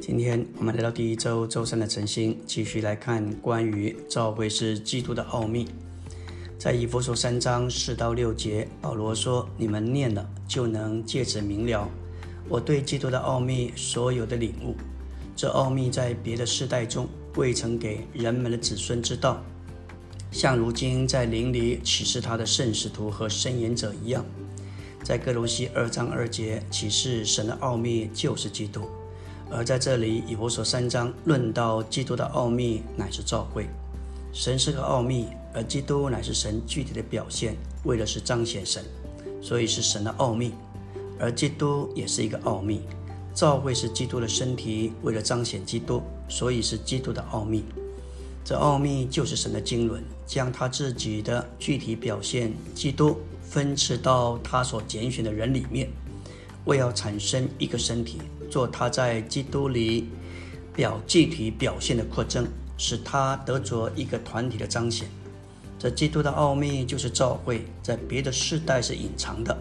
今天我们来到第一周周三的晨星，继续来看关于召会是基督的奥秘。在以弗所三章四到六节，保罗说：“你们念了，就能借此明了我对基督的奥秘所有的领悟。这奥秘在别的世代中未曾给人们的子孙知道，像如今在灵里启示他的圣使徒和申言者一样。在哥罗西二章二节启示神的奥秘就是基督。”而在这里，以弗所三章论到基督的奥秘乃是召会。神是个奥秘，而基督乃是神具体的表现，为的是彰显神，所以是神的奥秘。而基督也是一个奥秘，召会是基督的身体，为了彰显基督，所以是基督的奥秘。这奥秘就是神的经纶，将他自己的具体表现基督分赐到他所拣选的人里面。为要产生一个身体，做他在基督里表具体表现的扩增，使他得着一个团体的彰显。这基督的奥秘就是召会，在别的世代是隐藏的。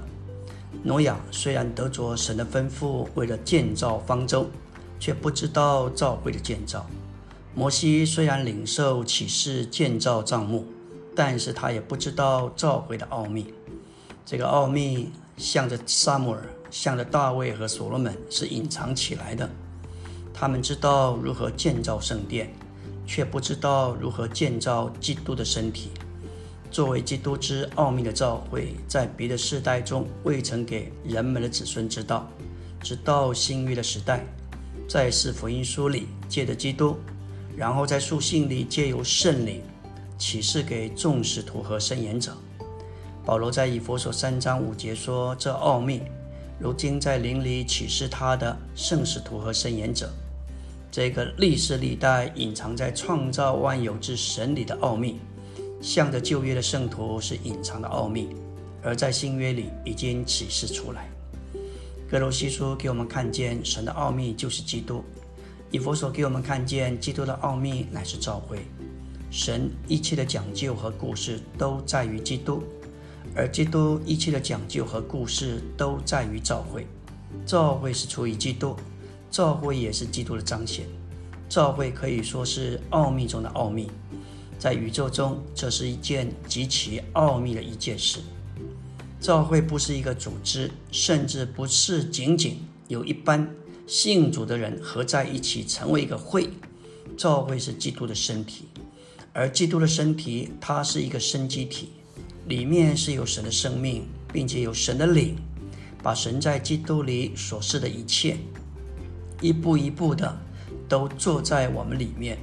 挪亚虽然得着神的吩咐，为了建造方舟，却不知道召会的建造。摩西虽然领受启示建造帐幕，但是他也不知道召会的奥秘。这个奥秘向着撒母耳。向着大卫和所罗门是隐藏起来的，他们知道如何建造圣殿，却不知道如何建造基督的身体。作为基督之奥秘的召会，在别的世代中未曾给人们的子孙知道，直到新约的时代，在四福音书里借着基督，然后在书信里借由圣灵启示给众使徒和申言者。保罗在以佛所三章五节说：“这奥秘。”如今在灵里启示他的圣使徒和圣言者，这个历世历代隐藏在创造万有之神里的奥秘，向着旧约的圣徒是隐藏的奥秘，而在新约里已经启示出来。格罗西书给我们看见神的奥秘就是基督，以佛所给我们看见基督的奥秘乃是召会。神一切的讲究和故事都在于基督。而基督一切的讲究和故事都在于教会，教会是出于基督，教会也是基督的彰显。教会可以说是奥秘中的奥秘，在宇宙中，这是一件极其奥秘的一件事。教会不是一个组织，甚至不是仅仅有一班信主的人合在一起成为一个会。教会是基督的身体，而基督的身体，它是一个生机体。里面是有神的生命，并且有神的灵，把神在基督里所示的一切，一步一步的都坐在我们里面，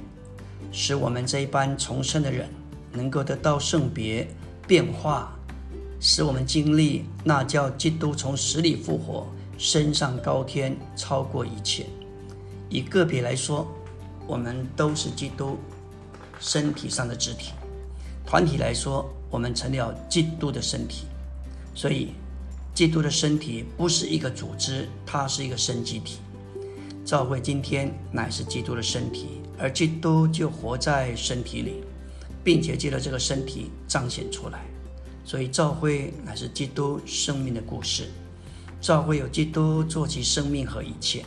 使我们这一班重生的人能够得到圣别变化，使我们经历那叫基督从死里复活，升上高天，超过一切。以个别来说，我们都是基督身体上的肢体；团体来说，我们成了基督的身体，所以基督的身体不是一个组织，它是一个生机体。教会今天乃是基督的身体，而基督就活在身体里，并且借着这个身体彰显出来。所以教会乃是基督生命的故事。教会有基督做其生命和一切。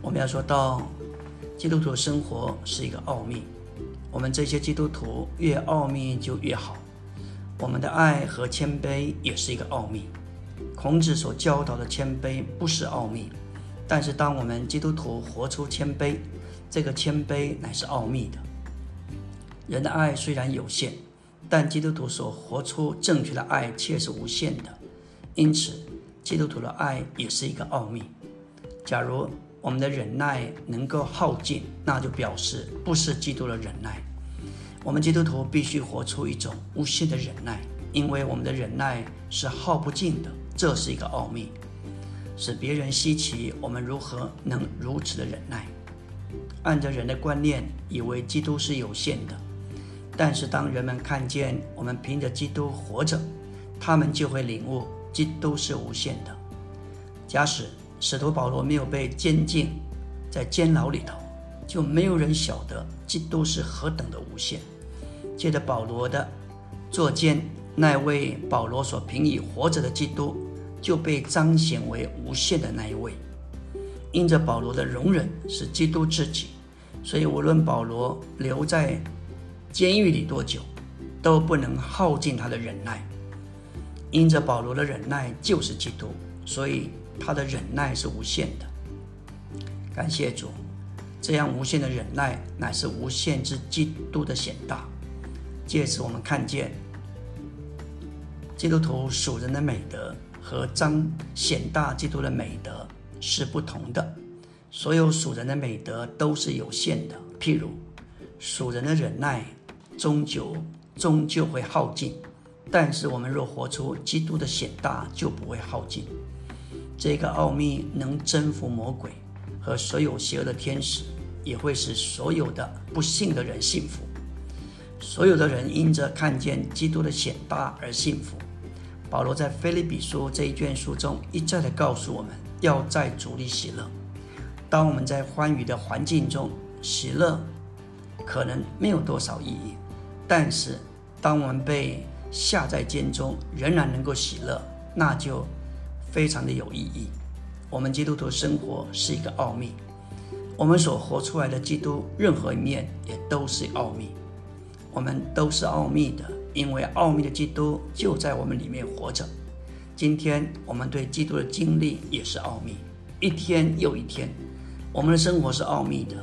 我们要说到基督徒生活是一个奥秘，我们这些基督徒越奥秘就越好。我们的爱和谦卑也是一个奥秘。孔子所教导的谦卑不是奥秘，但是当我们基督徒活出谦卑，这个谦卑乃是奥秘的。人的爱虽然有限，但基督徒所活出正确的爱却是无限的。因此，基督徒的爱也是一个奥秘。假如我们的忍耐能够耗尽，那就表示不是基督的忍耐。我们基督徒必须活出一种无限的忍耐，因为我们的忍耐是耗不尽的。这是一个奥秘，使别人稀奇。我们如何能如此的忍耐？按着人的观念，以为基督是有限的，但是当人们看见我们凭着基督活着，他们就会领悟基督是无限的。假使使徒保罗没有被监禁在监牢里头，就没有人晓得基督是何等的无限。借着保罗的作监，那位保罗所凭以活着的基督，就被彰显为无限的那一位。因着保罗的容忍是基督自己，所以无论保罗留在监狱里多久，都不能耗尽他的忍耐。因着保罗的忍耐就是基督，所以他的忍耐是无限的。感谢主，这样无限的忍耐乃是无限之基督的显大。借此，我们看见基督徒属人的美德和彰显大基督的美德是不同的。所有属人的美德都是有限的，譬如属人的忍耐，终究终究会耗尽。但是我们若活出基督的显大，就不会耗尽。这个奥秘能征服魔鬼和所有邪恶的天使，也会使所有的不幸的人幸福。所有的人因着看见基督的显大而幸福。保罗在菲利比书这一卷书中一再的告诉我们要在主里喜乐。当我们在欢愉的环境中喜乐，可能没有多少意义；但是当我们被下在监中仍然能够喜乐，那就非常的有意义。我们基督徒生活是一个奥秘，我们所活出来的基督任何一面也都是奥秘。我们都是奥秘的，因为奥秘的基督就在我们里面活着。今天我们对基督的经历也是奥秘，一天又一天，我们的生活是奥秘的。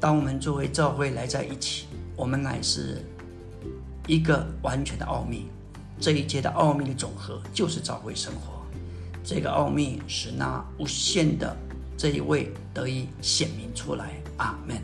当我们作为教会来在一起，我们乃是。一个完全的奥秘，这一切的奥秘的总和就是教会生活。这个奥秘使那无限的这一位得以显明出来。阿门。